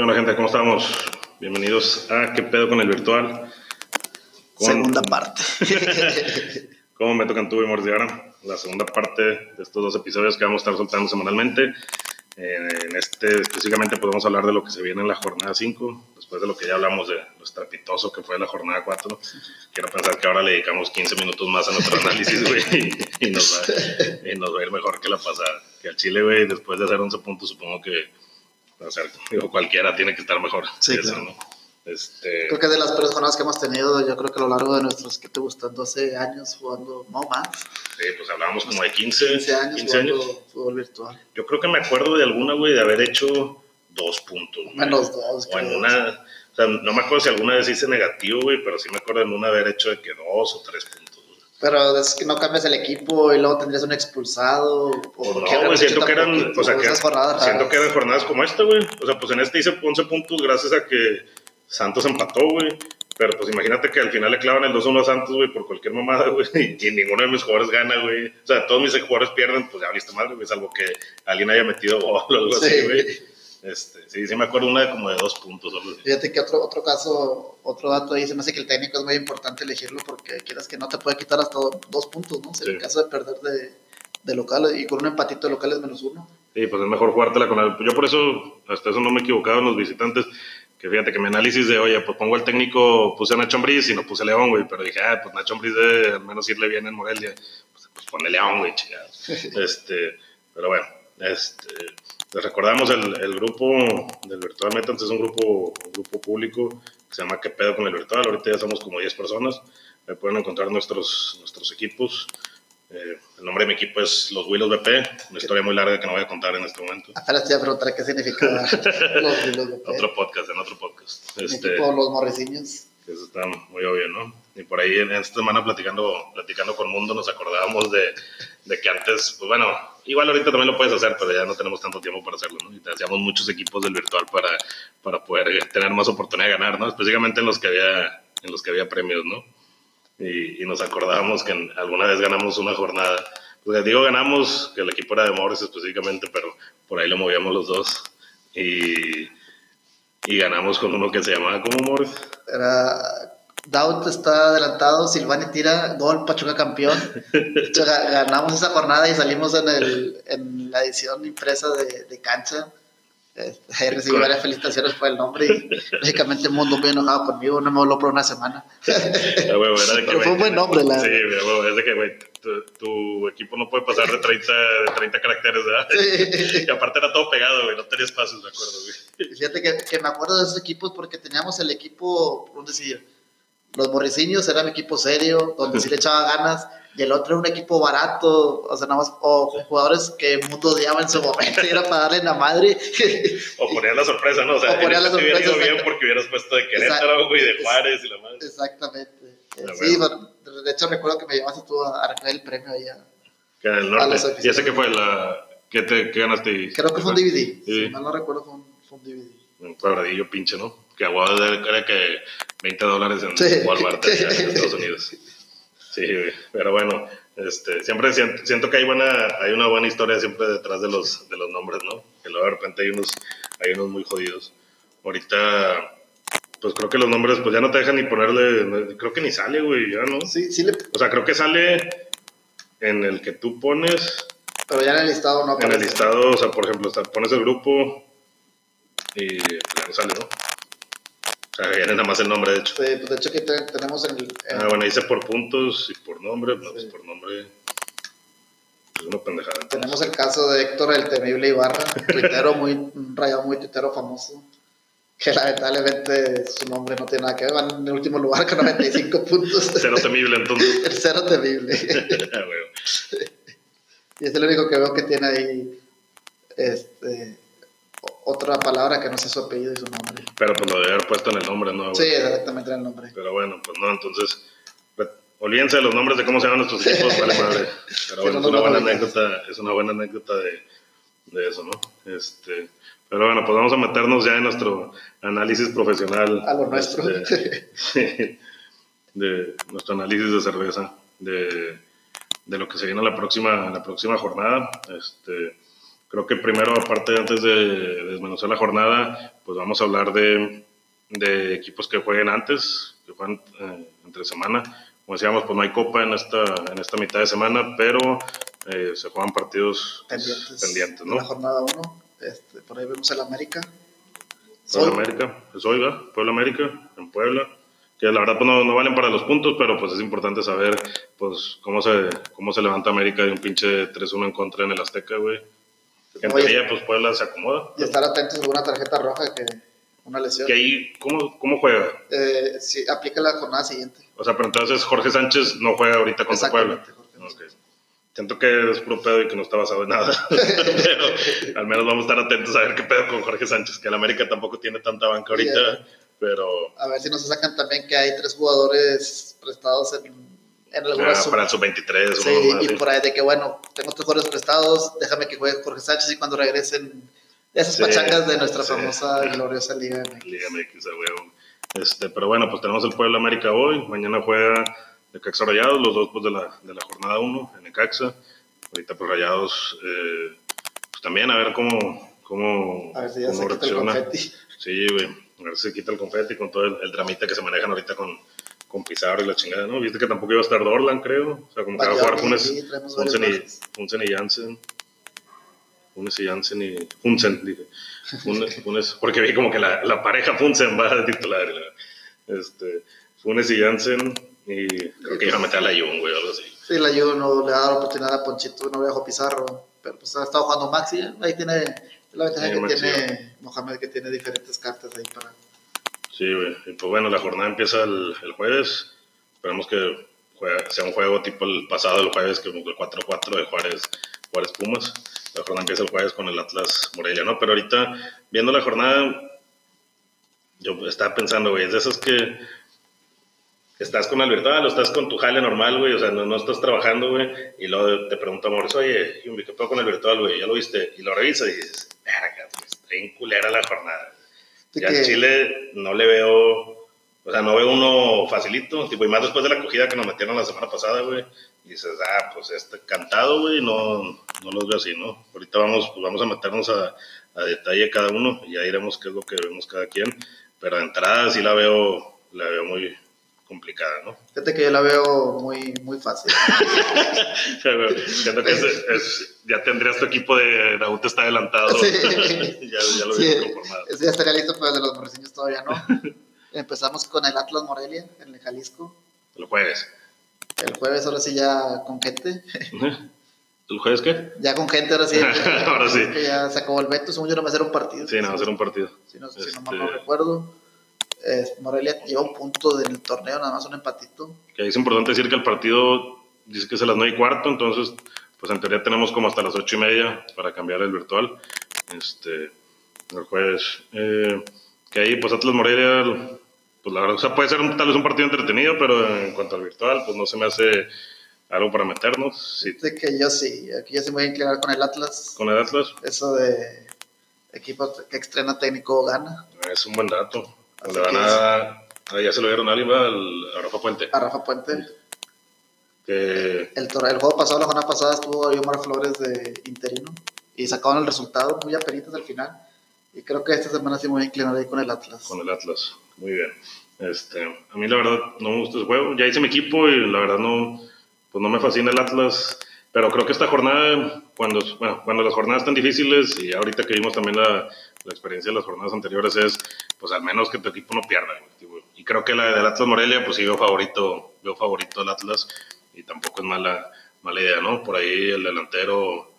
¿Qué onda, gente? ¿Cómo estamos? Bienvenidos a ¿Qué pedo con el virtual? Con- Segunda parte. ¿Cómo me tocan tú y Mordiara? La segunda parte de estos dos episodios que vamos a estar soltando semanalmente. Eh, en este específicamente podemos hablar de lo que se viene en la jornada 5, después de lo que ya hablamos de lo estrepitoso que fue la jornada 4. Quiero pensar que ahora le dedicamos 15 minutos más a nuestro análisis, güey, y, y nos va, y nos va a ir mejor que la pasada. Que al Chile, güey, después de hacer 11 puntos, supongo que o sea, digo, cualquiera tiene que estar mejor. Sí, que eso, claro. ¿no? Este, Creo que de las peores jornadas que hemos tenido, yo creo que a lo largo de nuestros, ¿qué te gustan? 12 años jugando, no más, sí, pues hablábamos como de 15, 15 años 15 jugando años. fútbol virtual. Yo creo que me acuerdo de alguna, güey, de haber hecho dos puntos. güey. Menos dos. O en una, o sea, no me acuerdo si alguna vez hice negativo, güey, pero sí me acuerdo en una haber hecho de que dos o tres puntos. Pero es que no cambias el equipo y luego tendrías un expulsado. O no, güey, siento que eran, poquito, o sea, que, esas jornadas siento que eran jornadas como esta, güey. O sea, pues en este hice 11 puntos gracias a que Santos empató, güey. Pero pues imagínate que al final le clavan el 2-1 a Santos, güey, por cualquier mamada, güey. Y, y ninguno de mis jugadores gana, güey. O sea, todos mis jugadores pierden, pues ya viste madre, güey. Salvo que alguien haya metido gol o algo así, Sí. güey. Este, sí, sí me acuerdo una de como de dos puntos. Fíjate que otro, otro caso, otro dato ahí, se me hace que el técnico es muy importante elegirlo porque quieras que no te puede quitar hasta do- dos puntos, ¿no? Si En el caso de perder de, de local y con un empatito de local es menos uno. Sí, pues es mejor jugártela con el... Yo por eso, hasta eso no me he equivocado en los visitantes. Que fíjate que mi análisis de, oye, pues pongo al técnico, puse a Nacho Ambriz y no puse a León, güey. Pero dije, ah, pues Nacho Ambriz debe al menos irle bien en Morelia. Pues, pues pone León, güey, chingado. este, pero bueno, este, les recordamos el, el grupo del Virtual Metans, es un grupo, un grupo público que se llama ¿Qué pedo con el Virtual? Ahorita ya somos como 10 personas. Ahí pueden encontrar nuestros, nuestros equipos. Eh, el nombre de mi equipo es Los Willows BP, una historia muy larga que no voy a contar en este momento. Apenas te iba a preguntar qué significaba los, los, los, Otro podcast, en otro podcast. Mi Este, equipo, los morriciños. Eso está muy obvio, ¿no? Y por ahí en esta semana platicando, platicando con Mundo nos acordábamos de, de que antes, pues bueno, igual ahorita también lo puedes hacer, pero ya no tenemos tanto tiempo para hacerlo, ¿no? Y te hacíamos muchos equipos del virtual para, para poder tener más oportunidad de ganar, ¿no? Específicamente en los que había, en los que había premios, ¿no? Y, y nos acordábamos que alguna vez ganamos una jornada. Pues digo ganamos, que el equipo era de Morris específicamente, pero por ahí lo movíamos los dos. Y, y ganamos con uno que se llamaba como Morris. Era, Daut está adelantado, Silvani tira, gol, Pachuca campeón. Ganamos esa jornada y salimos en, el, en la edición impresa de, de cancha. Ahí recibí Con- varias felicitaciones por el nombre y lógicamente el mundo muy enojado conmigo, no me habló por una semana. Era de que, Pero fue un buen nombre, la Sí, güey, es de que, güey, tu, tu equipo no puede pasar de 30, de 30 caracteres, ¿verdad? Sí. Y aparte era todo pegado, güey, no tenía espacios, de acuerdo, güey. Fíjate que, que me acuerdo de esos equipos porque teníamos el equipo, ¿cómo decir? Los morriciños era mi equipo serio, donde sí le echaba ganas, y el otro era un equipo barato, o sea, nada más, o jugadores que el mundo odiaba en su momento, y era para darle la madre. O ponían la sorpresa, ¿no? O sea, O ponían la te hubiera ido sorpresa, bien porque hubieras puesto de Querétaro, güey, de Juárez y la madre. Exactamente. Eh, Ah, sí, bueno. de hecho recuerdo que me llevaste tú a, a recoger el premio ahí. a- Que en el A los norte. ¿Y ese qué fue? La, ¿qué, te, ¿Qué ganaste? Creo que fue un DVD, Sí. si mal no recuerdo fue un, fue un DVD. Un cuadradillo pinche, ¿no? Que aguado era que 20 dólares en Sí. Walmart allá en Estados Unidos. Sí, pero bueno, este, siempre siento, siento que hay buena, hay una buena historia siempre detrás de los, de los nombres, ¿no? Que luego de repente hay unos, hay unos muy jodidos. Ahorita, pues creo que los nombres, pues ya no te dejan ni ponerle, creo que ni sale, güey, ya, ¿no? Sí, sí, le, O sea, creo que sale en el que tú pones, pero ya en el listado no en el aparece. listado, o sea, por ejemplo, pones el grupo y ya no sale, ¿no? Sea, viene nada más el nombre, de hecho. Sí, pues de hecho que te- tenemos en el... en- Ah, bueno, dice por puntos y por nombre, no, pues Sí. por nombre. Es una pendejada. entonces. Tenemos el caso de Héctor el temible Ibarra, tuitero muy, un rayado muy tuitero famoso, que lamentablemente su nombre no tiene nada que ver, va en el último lugar con 95 puntos. Cero temible, entonces. El cero temible. Ah. Y es el único que veo que tiene ahí este, otra palabra que no sea su apellido y su nombre. Pero pues lo debe haber puesto en el nombre, ¿no? güey? Sí, exactamente en el nombre. Pero bueno, pues no, entonces. re- Olvídense de los nombres de cómo se llaman nuestros equipos, vale madre. Pero Sí, bueno, no es una buena anécdota, es una buena anécdota de, de eso, ¿no? Este, pero bueno, pues vamos a meternos ya en nuestro análisis profesional. A lo nuestro. este, de nuestro análisis de cerveza, de, de lo que se viene la próxima, la próxima jornada. Este, creo que primero, aparte, antes de desmenuzar la jornada, pues vamos a hablar de, de equipos que jueguen antes, que juegan eh, entre semana. Como decíamos, pues no hay copa en esta, en esta mitad de semana, pero eh, se juegan partidos pues, pendientes, pendientes, ¿no? La jornada 1, este, por ahí vemos el América. Puebla América, es hoy, ¿verdad? Puebla América, en Puebla. Que la verdad pues no, no valen para los puntos, pero pues es importante saber pues cómo se, cómo se levanta América de un pinche 3-1 en contra en el Azteca, güey. Que en teoría pues Puebla se acomoda. Y estar atentos a alguna tarjeta roja que una lesión. Que ahí, ¿cómo, ¿cómo juega? Eh, sí, aplica la jornada siguiente. O sea, pero entonces Jorge Sánchez no juega ahorita contra Puebla. Exactamente, Jorge. Ok. Siento que es puro pedo y que no está basado en nada. pero al menos vamos a estar atentos a ver qué pedo con Jorge Sánchez, que el América tampoco tiene tanta banca ahorita, Yeah. pero A ver si nos sacan también que hay tres jugadores prestados en, en alguna ah, para el sub-23 Sí, y sí. por ahí de que, bueno, tengo tres jugadores prestados, déjame que juegue Jorge Sánchez y cuando regresen esas Sí, pachangas de nuestra sí. famosa y gloriosa Liga MX. Liga MX, a huevo. Este, pero bueno, pues tenemos el Puebla América hoy. Mañana juega Necaxa Rayados, los dos pues, de, la, de la jornada 1 en Necaxa. Ahorita pues Rayados, eh, pues también a ver cómo, cómo, A ver si ya se cómo quita el reacciona. confeti. Sí, güey. A ver si se quita el confeti con todo el, el dramita que se manejan ahorita con, con Pizarro y la chingada, ¿no? Viste que tampoco iba a estar Dorlan, creo. O sea, como que va a jugar Funes, sí, Funsen, y. Funsen y Jansen. Funes y Jansen y... Funsen, dije. Funes, Funes- porque vi como que la, la pareja Funsen va a titular. la- Este, Funes y Jansen y creo que iba a meter a la Jun, güey, o algo así. Sí, la Juve no le ha dado la oportunidad a Ponchito, no viajó Pizarro, pero pues ha estado jugando Maxi, ahí tiene la ventaja Sí, que Maxi. tiene Mohamed, que tiene diferentes cartas ahí para... Sí, güey. Pues bueno, la jornada empieza el, el jueves. Esperemos que juega- sea un juego tipo el pasado, el jueves, que el 4-4 de Juárez, Juárez Pumas. La jornada empieza el jueves con el Atlas Morelia, ¿no? Pero ahorita, viendo la jornada, yo estaba pensando, güey, es de esas que estás con el virtual o estás con tu jale normal, güey, o sea, no, no estás trabajando, güey, y luego te pregunta Mauricio, oye, ¿qué pedo con el virtual, güey? ¿Ya lo viste? Y lo revisas y dices, verga, güey, está bien culera la jornada. Sí Ya que- Chile no le veo, o sea, no veo uno facilito, tipo, y más después de la acogida que nos metieron la semana pasada, güey. Y dices, ah, pues este cantado, güey, no, no los veo así, ¿no? Ahorita vamos, pues vamos a meternos a, a detalle cada uno y ya diremos qué es lo que vemos cada quien. Pero de entrada sí la veo, la veo muy complicada, ¿no? Fíjate que yo la veo muy, muy fácil. Siento que es, es- ya tendrías tu equipo de Raúl está adelantado. Sí. ya, ya lo Sí, conformado. ya estaría listo, pero de los morreciños todavía no. Empezamos con el Atlas Morelia en el Jalisco. El jueves. El jueves, ahora sí, ya con gente. ¿El jueves qué? Ya con gente, ahora sí. Ahora sí. Que ya se acabó el veto. Según yo, no va a ser un partido. Sí, no, va a ser un partido. Si no, si no Este- mal no recuerdo. Eh, Morelia lleva un punto del torneo, nada más un empatito. Que ahí es importante decir que el partido dice que es a las 9 y cuarto, entonces, pues en teoría tenemos como hasta las 8 y media para cambiar el virtual. Este, el jueves. Eh, que ahí, pues Atlas Morelia, pues la verdad, o sea, puede ser tal vez un partido entretenido, pero en cuanto al virtual, pues no se me hace algo para meternos. Sí, Así que yo sí, aquí yo sí me voy a inclinar con el Atlas. con el Atlas Eso de equipo que estrena técnico gana. es un buen dato. Le van a, a- ya se lo dieron a alguien, a Rafa Puente. A Rafa Puente. Que El, el juego pasado, la jornada pasada, estuvo Omar Flores de interino y sacaron el resultado muy apenitas al final. Y creo que esta semana sí me voy a inclinar ahí con el Atlas. con el Atlas. Muy bien. Este, a mí la verdad no me gusta ese juego. Ya hice mi equipo y la verdad no, pues no me fascina el Atlas. Pero creo que esta jornada, cuando, bueno, cuando las jornadas están difíciles y ahorita que vimos también la, la experiencia de las jornadas anteriores es, pues al menos que tu equipo no pierda. tipo. Y creo que la del Atlas Morelia, pues sí veo favorito, veo favorito al Atlas y tampoco es mala, mala idea, ¿no? Por ahí el delantero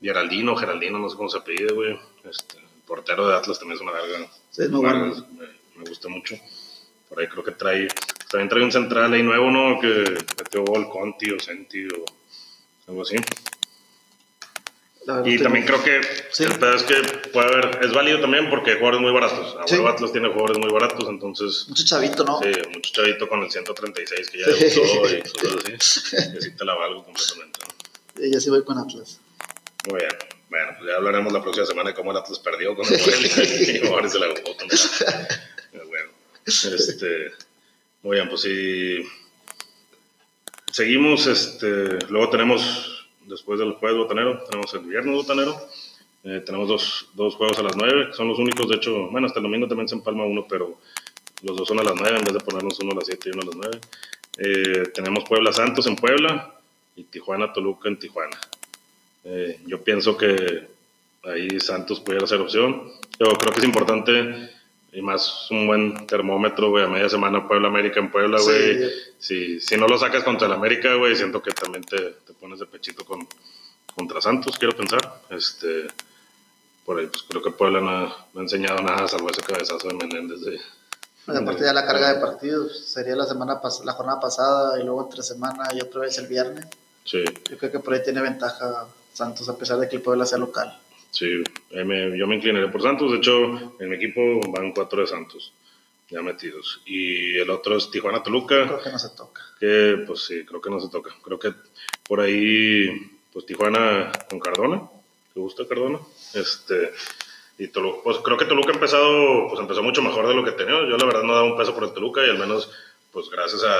Geraldino, Geraldino, no sé cómo se apellida, güey. Este, el portero de Atlas también es una verga. Sí, muy bueno. Me, me gusta mucho. Por ahí creo que trae, también trae un central ahí nuevo, ¿no? Que metió gol Conti o Senti o algo así. Y también creo que Sí. el pedo es que puede haber, es válido también porque hay jugadores muy baratos. Sí. Atlas tiene jugadores muy baratos, entonces Mucho chavito, ¿no? sí, mucho chavito con el 136 que ya debutó y cosas así. Y así te la valgo completamente. ¿no? Y voy con Atlas. Muy bien. Bueno, pues ya hablaremos la próxima semana de cómo el Atlas perdió con el Morelia y ahora se la jugó con el bueno, este, muy bien, pues sí. Seguimos, este, luego tenemos, después del jueves botanero, tenemos el viernes botanero. Eh, tenemos dos, dos, juegos a las 9, son los únicos, de hecho, bueno, hasta el domingo también se empalma uno, pero los dos son a las 9 en vez de ponernos uno a las 7 y uno a las 9. Eh, tenemos Puebla Santos en Puebla y Tijuana Toluca en Tijuana. Eh, yo pienso que ahí Santos pudiera ser opción. Yo creo que es importante y más un buen termómetro, güey, a media semana Puebla América en Puebla, güey. Si, si no lo sacas contra el América, güey, siento que también te, te pones de pechito con, contra Santos, quiero pensar. Este, por ahí, pues creo que Puebla no, ha enseñado nada, salvo ese cabezazo de Menéndez. De, aparte ya la carga de partidos, sería la semana la jornada pasada y luego entre semana y otra vez el viernes. Sí. Yo creo que por ahí tiene ventaja Santos, a pesar de que el Puebla sea local. Sí, me, yo me inclinaré por Santos. De hecho, en mi equipo van cuatro de Santos ya metidos. Y el otro es Tijuana-Toluca. Creo que no se toca. Que, pues sí, creo que no se toca. Creo que por ahí, pues Tijuana con Cardona. ¿Te gusta Cardona? Este, y Toluca, pues creo que Toluca ha empezado, pues empezó mucho mejor de lo que tenía. Yo la verdad no daba un peso por el Toluca y al menos, pues gracias a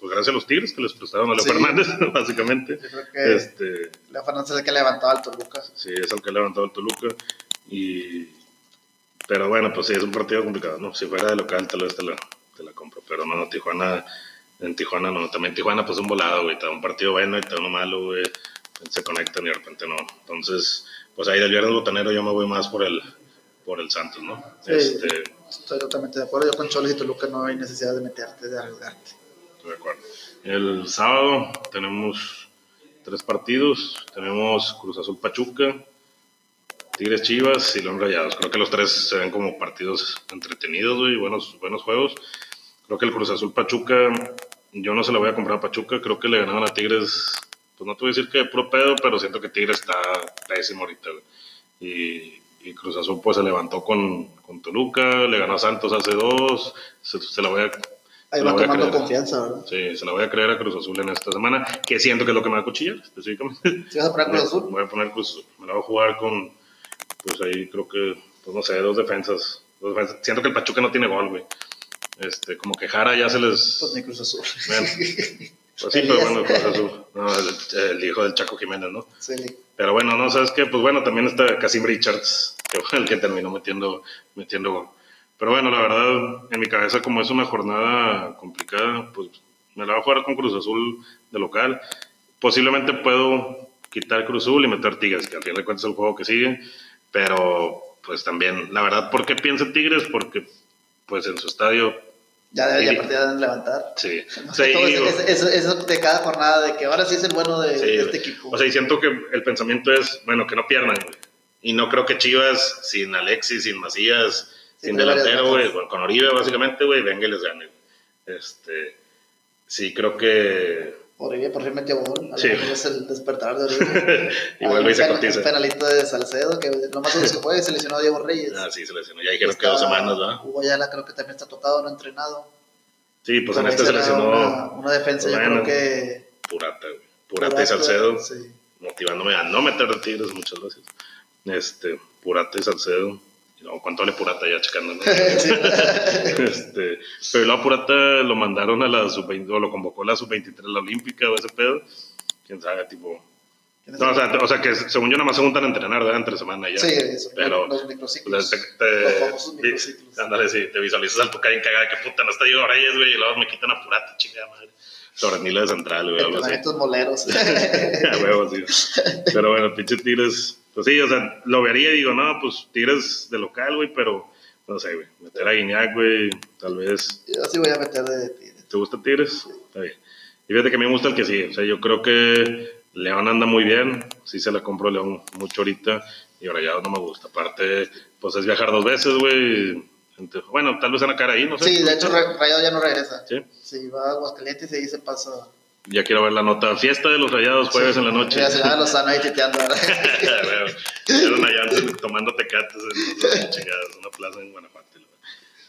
pues gracias a los Tigres que les prestaron a Leo Fernández, básicamente. Yo creo que este, Leo Fernández es el que levantó al Toluca. Sí, es el que levantó al Toluca. Y, pero bueno, pues sí, es un partido complicado, ¿no? Si fuera de local, tal vez te la, te la compro. Pero no, no, Tijuana, en Tijuana no. También Tijuana, pues un volado, güey. Te da un partido bueno y te da uno malo, güey. Se conectan y de repente no. Entonces, pues ahí del viernes botanero yo me voy más por el, por el Santos, ¿no? Sí, este, estoy totalmente de acuerdo. Yo con Choles y Toluca no hay necesidad de meterte, de arriesgarte. De acuerdo. El sábado tenemos tres partidos. Tenemos Cruz Azul Pachuca, Tigres Chivas y León Rayados. Creo que los tres se ven como partidos entretenidos y buenos, buenos juegos. Creo que el Cruz Azul Pachuca, yo no se lo voy a comprar a Pachuca. Creo que le ganaron a Tigres, pues no te voy a decir que pedo, pero siento que Tigres está pésimo ahorita. Y, Cruz Azul pues se levantó con, con Toluca, le ganó a Santos hace dos. Se la voy a Ahí va tomando confianza, ¿verdad? Sí, se la voy a creer a Cruz Azul en esta semana, que siento que es lo que me va a cuchillar, específicamente. ¿Sí vas a poner Cruz Azul? Voy a poner Cruz Azul. Me la voy a jugar con, pues ahí creo que, pues no sé, dos defensas. Dos defensas. Siento que el Pachuca no tiene gol, güey. Este, como que Jara ya se les... Pues ni Cruz Azul. Bueno, pues sí, pero bueno, Cruz Azul. No, el, el, hijo del Chaco Jiménez, ¿no? Sí. Pero bueno, no, ¿sabes qué? Pues bueno, también está Casim Richards, que fue el que terminó metiendo, metiendo. Pero bueno, la verdad, en mi cabeza, como es una jornada complicada, pues me la voy a jugar con Cruz Azul de local. Posiblemente puedo quitar Cruz Azul y meter Tigres, que al fin de cuentas es el juego que sigue. Pero, pues también, la verdad, ¿por qué piensa Tigres? Porque, pues en su estadio. Ya debería partir de levantar. Sí. No sé, sí digo, es, es, es, de cada jornada, de que ahora sí es el bueno de, sí, de este equipo. O sea, y siento que el pensamiento es, bueno, que no pierdan. Y no creo que Chivas, sin Alexis, sin Macías, sin delantero, güey, con Oribe básicamente, güey, venga y les gane. Este, sí, creo que... Oribe por fin metió gol, sí. es el despertar de Oribe. vuelve y se cotiza. Un penalito de Salcedo, que nomás se fue y se lesionó a Diego Reyes. Ah, sí, se lesionó, ya dijeron que dos semanas, ¿verdad? Hugo Ayala creo que también está tocado, no entrenado. Sí, pues en este se lesionó... Una, una defensa, bueno, yo creo que... Purata, güey. Purata, Purata y Salcedo, sí. motivándome a no meter de Tigres muchas veces. Este, Purata y Salcedo no, ¿cuánto vale Purata ya checando? ¿no? este, pero luego Purata lo mandaron a la sub-20, o lo convocó a la sub-23, la olímpica o ese pedo. Quién sabe, tipo. No, o, sea, o sea, que según yo nada más se juntan a entrenar, ¿verdad? Entre semana ya. Sí, eso, pero los microciclos. Te, te, los famosos microciclos. Ándale, sí, te visualizas al tocar en cagada, que puta, no está Diego Reyes, güey, y luego me quitan a Purata, chingada madre. Nila de Central, güey, algo. Estos moleros. a huevo, sí. Pero bueno, pinche Tigres pues sí, o sea, lo vería y digo, no, pues Tigres de local, güey, pero no sé, güey, meter a Guiñac, güey, tal vez. Yo sí voy a meter de Tigres. ¿Te gusta Tigres? Sí. Está bien. Y fíjate que a mí me gusta el que sí, o sea, yo creo que León anda muy bien, sí se la compro León mucho ahorita, y ahora ya no me gusta. Aparte, pues es viajar dos veces, güey. Bueno, tal vez en la cara ahí, no sé. Sí, de hecho, Rayado ya no regresa. Sí. Sí, va a Aguascalientes y ahí se pasa ya quiero ver la nota. Fiesta de los rayados jueves sí, en la noche. Ya se a Lozano ahí titeando. Eran allá tomando tecates en chingadas, una plaza en Guanajuato.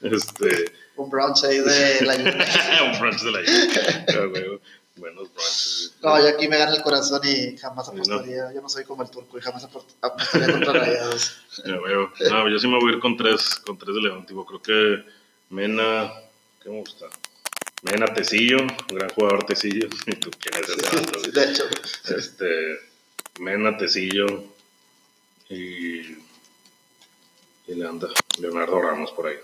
Este... Un brunch ahí de la Un brunch de la Buenos brunches. No, yo aquí me gana el corazón y jamás apostaría. No. Yo no soy como el turco y jamás apostaría contra rayados. Ya veo. No, yo sí me voy a ir con tres, con tres de León. Tipo, creo que Mena. ¿Qué me gusta? Mena Tecillo, gran jugador Tecillo. ¿Tú quién es ese de hecho. Este, Mena Tecillo y, y le anda Leonardo Ramos por ahí.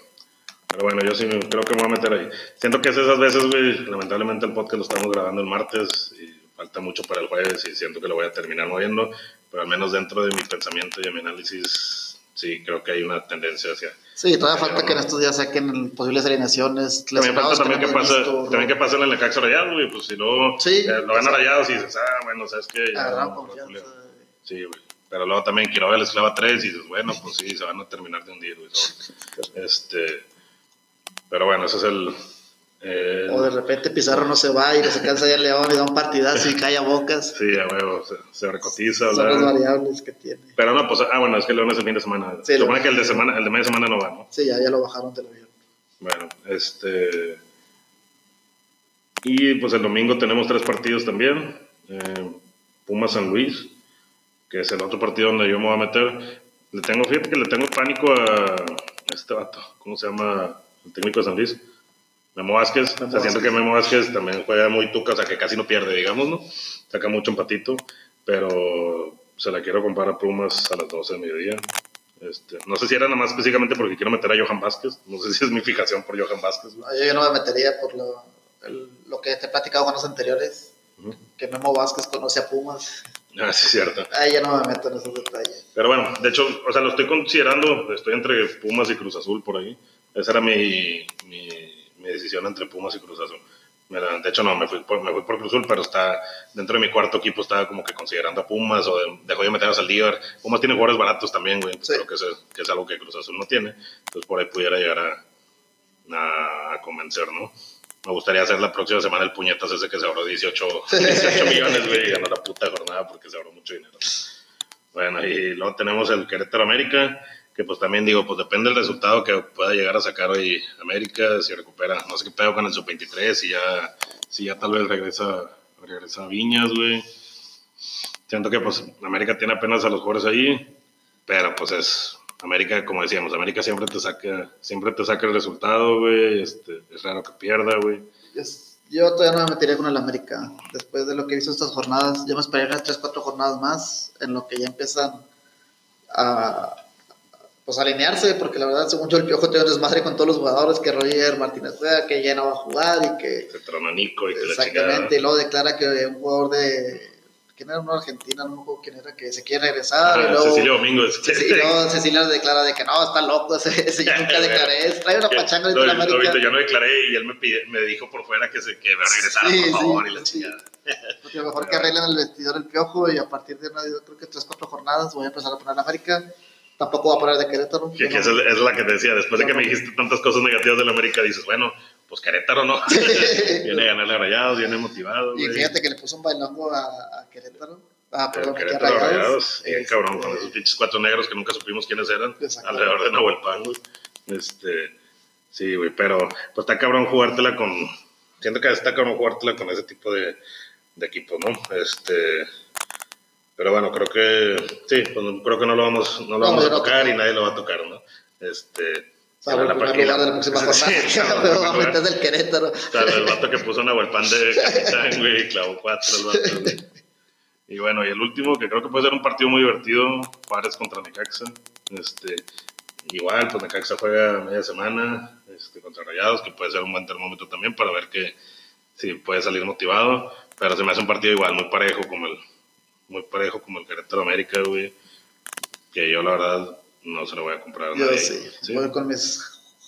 Pero bueno, yo sí creo que me voy a meter ahí. Siento que es esas veces, güey, lamentablemente el podcast lo estamos grabando el martes y falta mucho para el jueves y siento que lo voy a terminar moviendo, pero al menos dentro de mi pensamiento y de mi análisis, sí, creo que hay una tendencia hacia... Sí, todavía falta que en estos días saquen posibles alineaciones. También falta también que, no pase, también que pase en el Necaxa Rayados, güey, pues si luego Sí, eh, lo van a. Rayados y dices, ah, bueno, sabes que no, confianza. Julio. Sí, güey. Pero luego también Quiroga les clava tres y dices, bueno, pues sí, se van a terminar de hundir, güey. Este, pero bueno, ese es el... O de repente Pizarro no se va y se cansa ya León y da un partidazo y cae a bocas. sí, a huevo, se, se recotiza, Son las variables que tiene. Pero no, pues, ah, bueno, es que León es el fin de semana. Sí, Se supone que el de semana, el de media semana no va, ¿no? Sí, ya, ya lo bajaron del avión. Bueno, este. Y pues el domingo tenemos tres partidos también. Eh, Puma San Luis, que es el otro partido donde yo me voy a meter. Le tengo, fíjate que le tengo pánico a este vato. ¿Cómo se llama? El técnico de San Luis. Memo Vázquez. Memo o sea, siento Vázquez. que Memo Vázquez también juega muy tuca, o sea, que casi no pierde, digamos, ¿no? Saca mucho empatito, pero se la quiero comprar a Pumas a las 12 del mediodía. Este, no sé si era nada más específicamente porque quiero meter a Johan Vázquez. No sé si es mi fijación por Johan Vázquez. No, Yo, yo no me metería por lo, el- lo que te he platicado con los anteriores, Ujú. que Memo Vázquez conoce a Pumas. Ah, sí, cierto. Ahí ya no me meto en esos detalles. Pero bueno, de hecho, o sea, lo estoy considerando. Estoy entre Pumas y Cruz Azul por ahí. Esa era mi, mi, mi decisión entre Pumas y Cruz Azul. Mira, de hecho, no, me fui, por, me fui por Cruz Azul, pero está dentro de mi cuarto equipo estaba como que considerando a Pumas o de- dejó de meter a Saldívar. Pumas tiene jugadores baratos también, güey. Sí. Creo que es, que es algo que Cruz Azul no tiene. Entonces, por ahí pudiera llegar a, a, convencer, ¿no? Me gustaría hacer la próxima semana el puñetas ese que se ahorró 18, 18 millones, güey, y ganó la puta jornada porque se ahorró mucho dinero. Bueno, y luego tenemos el Querétaro América, que pues también digo, pues depende del resultado que pueda llegar a sacar hoy América, si recupera, no sé qué pedo con el sub-23, si ya, si ya tal vez regresa, regresa a Viñas, güey. Siento que pues América tiene apenas a los jugadores ahí, pero pues es América, como decíamos, América siempre te saca, siempre te saca el resultado, güey, este, es raro que pierda, güey. Yo todavía no me metería con el América. Después de lo que he visto estas jornadas, yo me esperaría unas 3, 4 jornadas más en lo que ya empiezan a pues, alinearse, porque la verdad, según yo, el Piojo tiene un desmadre con todos los jugadores, que Roger Martínez juega, que ya no va a jugar y que Se trona Nico y que la exactamente, y luego declara que un jugador de ¿quién era uno argentino? No me acuerdo quién era, que se quiere regresar, y Ajá, luego Cecilio Domínguez. Ceci- y luego Cecilia declara de que no, está loco, ese, ese yo nunca declaré, trae una pachanga de la lo América. viste, yo no declaré y él me, pide- me dijo por fuera que, se, que me regresara, Sí, por favor, sí, y la sí. chingada. Porque mejor que arreglen el vestidor el piojo y a partir de una, yo creo que tres, cuatro jornadas voy a empezar a poner América. Tampoco voy a poner de Querétaro. No- es, el- es la que te decía, después de que me no. dijiste tantas cosas negativas de la América, dices, bueno, pues Querétaro no. viene a ganarle a Rayados, viene motivado. Y güey. fíjate que le puso un bailongo a, a Querétaro. Ah, Pero perdón, aquí a Querétaro Rayados. Rayados, bien Este, cabrón, con esos pinches cuatro negros que nunca supimos quiénes eran, alrededor de Nahuel Pan, güey. Este, sí, güey, pero pues está cabrón jugártela con, siento que está cabrón jugártela con ese tipo de, de equipos, ¿no? Este, pero bueno, creo que, sí, pues creo que no lo vamos, no lo No, vamos a no tocar y nadie lo va a tocar, ¿no? Este, el la primer lugar de la próxima Sí, jornada. a lugar. meter del Querétaro. O sea, el vato que puso Nahuel Pan de capitán, güey, y clavó cuatro el vato, güey. Y bueno, y el último, que creo que puede ser un partido muy divertido, Juárez contra Necaxa. Este, igual, pues Necaxa juega media semana este, contra Rayados, que puede ser un buen termómetro también para ver que si puede salir motivado. Pero se me hace un partido igual, muy parejo como el, muy parejo como el Querétaro América, güey. Que yo la verdad no se lo voy a comprar a Yo nadie. sí, ¿Sí? voy con mis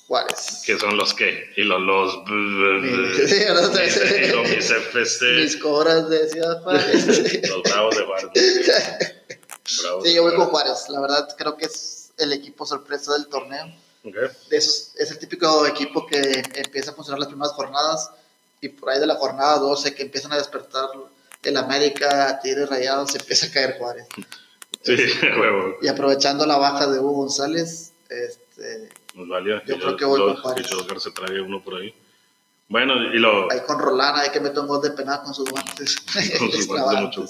Juárez. que son los que y los los Sí, mis, y los mis FC Mis cobras de Ciudad Juárez. los bravos de Juárez Bravos Sí, yo voy con Juárez. La verdad, creo que es el equipo sorpresa del torneo. Ok. De esos, es el típico equipo que empieza a funcionar las primeras jornadas y por ahí de la jornada 12 que empiezan a despertar el América, Tigres Rayados, se empieza a caer Juárez. sí huevo Y aprovechando la baja de Hugo González, este, nos valía Yo creo que voy los- con Juárez. se trae uno por ahí bueno y lo ahí con Rolana hay que meter un gol de penal con sus guantes. con sus guantes mucho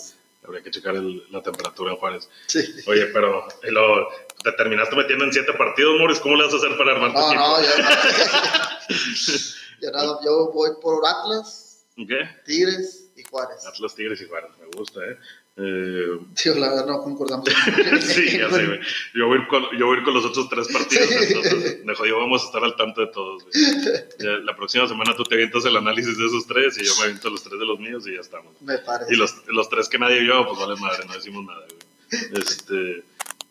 habría que checar el- la temperatura en Juárez Sí. oye pero y lo te terminaste metiendo en siete partidos Morris ¿cómo le vas a hacer para armar tu No, equipo? no, yo, yo, yo voy por Atlas, ¿Qué? Tigres Juárez. Atlas Tigres y Juárez me gusta eh Eh, Tío, la verdad no concordamos. sí, ya sé, güey. Yo voy, a ir con, yo voy a ir con los otros tres partidos, entonces, me jodió, vamos a estar al tanto de todos, güey. La próxima semana tú te avientas el análisis de esos tres y yo me aviento los tres de los míos y ya estamos. Me parece. Y los, los tres que nadie vio, pues vale madre, no decimos nada, güey. Este,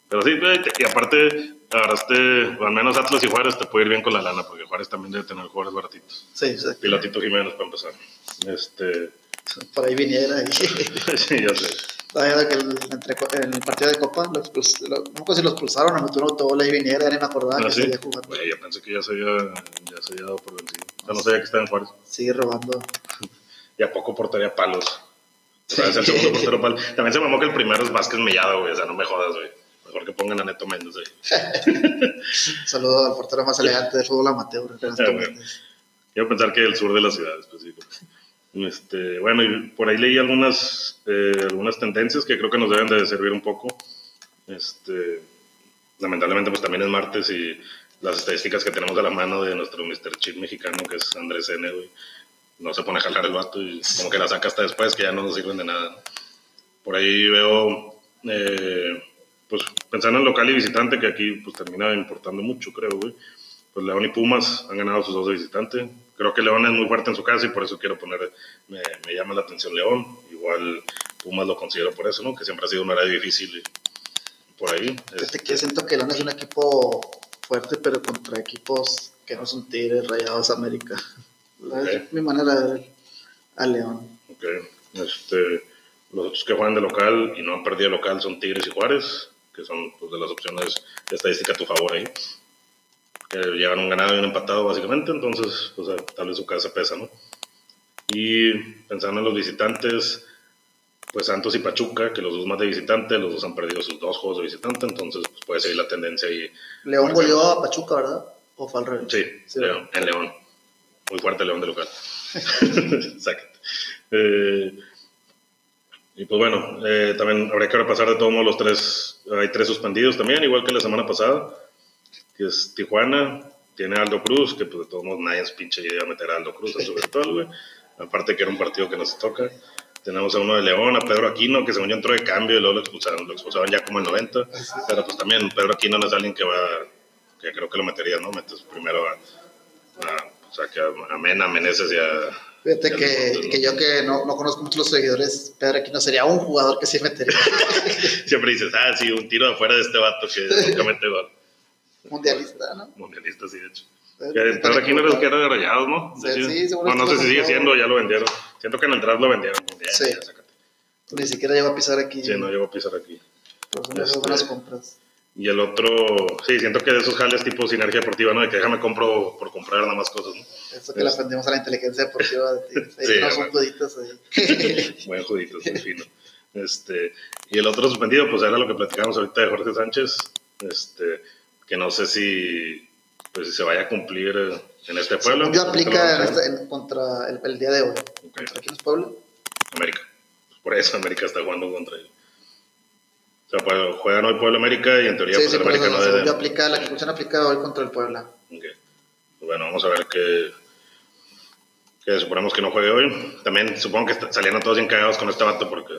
pero sí, y aparte, agarraste, o al menos Atlas y Juárez te puede ir bien con la lana, porque Juárez también debe tener jugadores baratitos. Sí, sí. Pilotito Jiménez para empezar. Este, Por ahí viniera. Y... sí, ya sé. Que el, entre, en el partido de Copa, lo expuls- lo- no acuerdo si lo expulsaron o metió un autogol ahí viniera, ya ni me acordaba ¿Ah, que sí? seguía jugando. Güey, ya pensé que ya se había, ya se había dado por vencido. O sea, no sabía que estaba en Juárez. Sigue robando. Y a poco portaría palos. O sea, es el segundo portero palo. También se mamó que el primero es Vázquez Mellado, güey. O sea, no me jodas, güey. Mejor que pongan a Neto Méndez ahí. Saludo al portero más elegante del fútbol amateur. Méndez. Quiero pensar que el sur de la ciudad específico. Este, bueno, y por ahí leí algunas, eh, algunas tendencias que creo que nos deben de servir un poco. Este, lamentablemente, pues también es martes y las estadísticas que tenemos a la mano de nuestro Mr. Chip mexicano, que es Andrés N., güey, no se pone a jalar el vato y como que la saca hasta después, que ya no nos sirven de nada. Por ahí veo, eh, pues pensando en local y visitante, que aquí pues termina importando mucho, creo, güey pues León y Pumas han ganado sus dos de visitante. Creo que León es muy fuerte en su casa y por eso quiero poner, me, me llama la atención León. Igual Pumas lo considero por eso, ¿no? Que siempre ha sido un área difícil por ahí. Este, que siento que León es un equipo fuerte, pero contra equipos que no son Tigres, Rayados, América. Es Ok. mi manera de ver a León. ok. Este, los otros que juegan de local y no han perdido local son Tigres y Juárez, que son pues, de las opciones de estadística a tu favor ahí. Que llevan un ganado y un empatado básicamente, entonces sea, tal vez su casa pesa, ¿no? Y pensando en los visitantes, pues Santos y Pachuca, que los dos más de visitante, los dos han perdido sus dos juegos de visitante, entonces pues, puede seguir la tendencia ahí. León goleó a Pachuca, ¿verdad? ¿O fue al revés? Sí, Sí, León, en León. Muy fuerte León de local. Exacto. Eh, y pues bueno, eh, también habría que repasar de todos modos los tres. Hay tres suspendidos también, igual que la semana pasada, que es Tijuana, tiene a Aldo Cruz, que pues de todos modos nadie es pinche idea meter a Aldo Cruz en su virtual, güey. Aparte que era un partido que nos toca. Tenemos a uno de León, a Pedro Aquino, que según yo entró de cambio y luego lo expulsaron, lo expulsaron ya como el 90. Pero pues también Pedro Aquino no es alguien que va, que creo que lo metería, ¿no? Metes primero a, a- o sea, que a, a Mena, a Meneses y a... Fíjate a que, que yo que no, no conozco mucho los seguidores, Pedro Aquino sería un jugador que sí metería. Siempre dices, ah, sí, un tiro de afuera de este vato que nunca mete gol. Mundialista, ¿no? Mundialista, sí, de hecho. Pedro Que Pedro Aquino era el que era de rayados, ¿no? Sí, seguro Bueno, no sé si sigue siendo, ya lo vendieron. Siento que en el draft lo vendieron. Ya, Sí. ya. Ni siquiera llegó a pisar aquí. Sí, no llegó a pisar aquí. Pero son esas Este- buenas compras. Y el otro, sí, siento que de esos jales tipo sinergia deportiva, ¿no? De que déjame compro por comprar nada más cosas, ¿no? Eso que le Es- aprendimos a la inteligencia deportiva de Sí, bueno. un juditos ahí. Buen judito, muy fino. Este, y el otro suspendido, pues era lo que platicamos ahorita de Jorge Sánchez, este, que no sé si, pues, si se vaya a cumplir en este pueblo. Yo aplica en este- en- contra el, el día de hoy. ¿Contra quién es Puebla? América. Por eso América está jugando contra él. O sea, pues, juegan hoy Pueblo América y en teoría Sí, pues sí, el América eso, no debe. yo aplica, la ejecución aplica hoy contra el Puebla. Ok. Pues bueno, vamos a ver qué. Que suponemos que no juegue hoy. También supongo que salieron todos bien cagados con este vato porque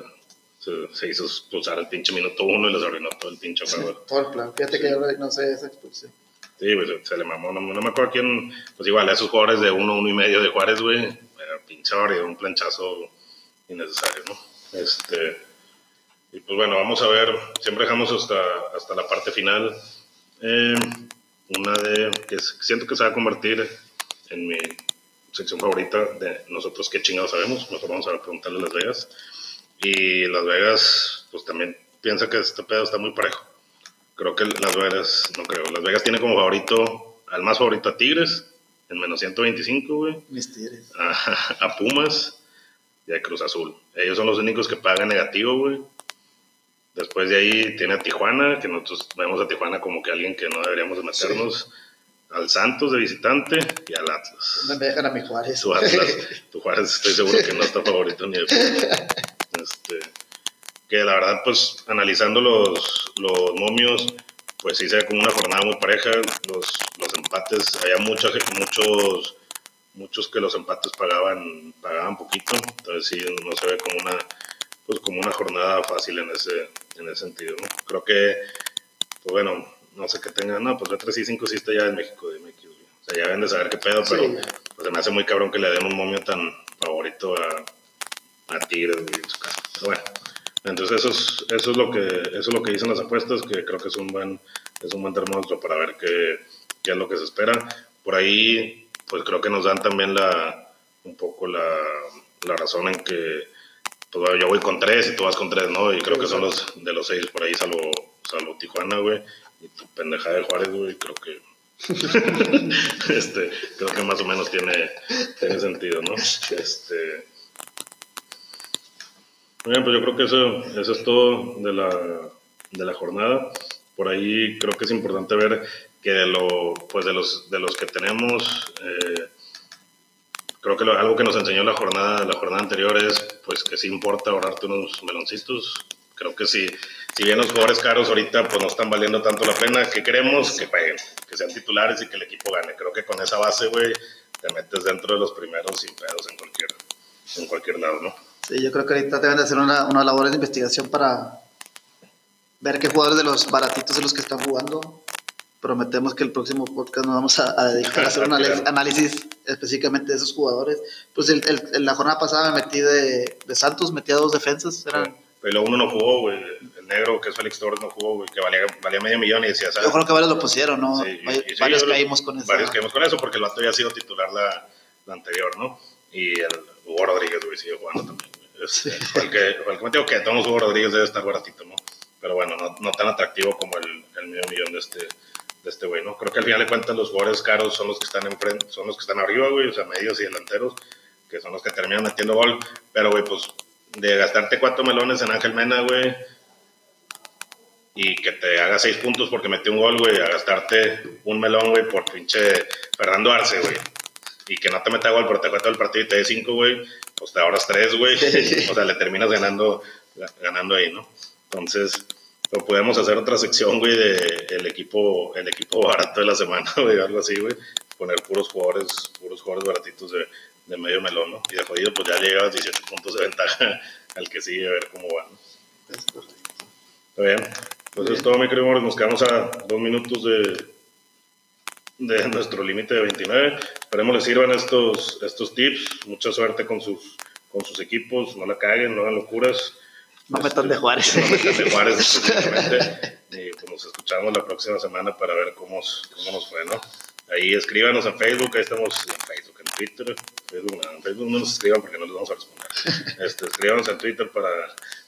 se, se hizo expulsar el pinche minuto uno y les arruinó todo el pinche juego. Todo el plan. Fíjate que yo no sé esa expulsión. Sí, pues se le mamó. No, no me acuerdo quién. Pues igual, esos jugadores de uno, uno y medio de Juárez, güey. Era pinche barrio, un planchazo innecesario, ¿no? Este. Y pues bueno, vamos a ver. Siempre dejamos hasta, hasta la parte final. eh, una de. que siento que se va a convertir en mi sección favorita de nosotros qué chingados sabemos. Mejor vamos a preguntarle a Las Vegas. Y Las Vegas, pues también piensa que este pedo está muy parejo. Creo que Las Vegas, no creo. Las Vegas tiene como favorito, al más favorito a Tigres, en menos 125, güey. Mis tigres. A, a Pumas y a Cruz Azul. Ellos son los únicos que pagan negativo, güey. Después de ahí tiene a Tijuana, que nosotros vemos a Tijuana como que alguien que no deberíamos de meternos. Al Santos de visitante y al Atlas. Me dejan a mi Juárez. Tu Atlas, tu Juárez estoy seguro que no está favorito ni de que la verdad, pues analizando los, los momios, pues sí se ve como una jornada muy pareja. Los, los empates, había mucha, gen- muchos, muchos que los empates pagaban, pagaban poquito. Entonces sí, no se ve como una, pues como una jornada fácil en ese, en ese sentido, ¿no? Creo que, pues bueno, no sé qué tengan, no, pues B3 y 5 sí está ya en México, de o sea, ya ven de saber qué pedo, pero pues se me hace muy cabrón que le den un momio tan favorito a, a Tigres, en su caso, pero bueno. Entonces eso es, eso es lo que eso es lo que dicen las apuestas, que creo que es un buen es un buen termómetro para ver qué, qué es lo que se espera. Por ahí, pues creo que nos dan también la un poco la, la razón en que pues yo voy con tres y tú vas con tres, ¿no? Y creo que son los de los seis por ahí, salvo, salvo Tijuana, güey, y tu pendejada de Juárez, güey, creo que este, creo que más o menos tiene, tiene sentido, ¿no? Este, bien, pues yo creo que eso, eso es todo de la, de la jornada. Por ahí creo que es importante ver que de, lo, pues de, los, de los que tenemos, eh, creo que algo que nos enseñó la jornada, la jornada anterior es pues que sí importa ahorrarte unos meloncitos. Creo que si, si bien los jugadores caros ahorita pues no están valiendo tanto la pena, que queremos que paguen, que sean titulares y que el equipo gane. Creo que con esa base, güey, te metes dentro de los primeros sin pedos en cualquier, en cualquier lado, ¿no? Sí, yo creo que ahorita deben de hacer una, una labor de investigación para ver qué jugadores de los baratitos de los que están jugando prometemos que el próximo podcast nos vamos a, dedicar a hacer un análisis específicamente de esos jugadores. Pues el, el, la jornada pasada me metí de, de Santos, metí a dos defensas. Eran... Pero uno no jugó, güey. El negro, que es Félix Torres, no jugó, güey, que valía, valía medio millón y decía, ¿sabes? Yo creo que varios lo pusieron, ¿no? Sí, varios caímos con eso. Varios caímos con eso porque el vato ya ha sido titular la, la anterior, ¿no? Y el Hugo Rodríguez, güey, sigue jugando también. Es, sí. el que, el que me digo que todos Hugo Rodríguez debe estar baratito, ¿no? Pero bueno, no, no tan atractivo como el, el medio millón de este, de este güey, ¿no? Creo que al final de cuentas los jugadores caros son los que están enfrente, son los que están arriba, güey, o sea, medios y delanteros, que son los que terminan metiendo gol. Pero, güey, pues de gastarte cuatro melones en Ángel Mena, güey, y que te haga seis puntos porque metió un gol, güey, a gastarte un melón, güey, por pinche Fernando Arce, güey. Y que no te meta gol, pero te cuenta el partido y te dé cinco, güey, pues te ahorras tres, güey. o sea, le terminas ganando, ganando ahí, ¿no? Entonces, o podemos hacer otra sección, güey, de el equipo, el equipo barato de la semana, güey, algo así, güey. Poner puros jugadores, puros jugadores baratitos de, de medio melón, ¿no? Y de jodido, pues ya llegabas 17 puntos de ventaja al que sigue, a ver cómo va, ¿no? Está bien. Pues es todo, mi querido Nos quedamos a dos minutos de, de nuestro límite de 29. Esperemos les sirvan estos, estos tips. Mucha suerte con sus, con sus equipos. No la caguen, no hagan locuras. No metan de Juárez. No metan de Juárez y pues nos escuchamos la próxima semana para ver cómo, cómo nos fue, ¿no? Ahí escríbanos en Facebook, ahí estamos en Facebook, en Twitter. Facebook, no, en Facebook no nos escriban porque no les vamos a responder. Este, escríbanos en Twitter para,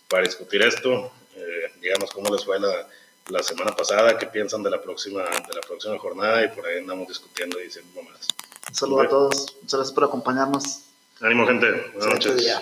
para discutir esto. Eh, díganos cómo les fue la, la semana pasada, qué piensan de la próxima, de la próxima jornada y por ahí andamos discutiendo y diciendo más. Un saludo a todos, muchas gracias por acompañarnos. Ánimo gente, buenas noches.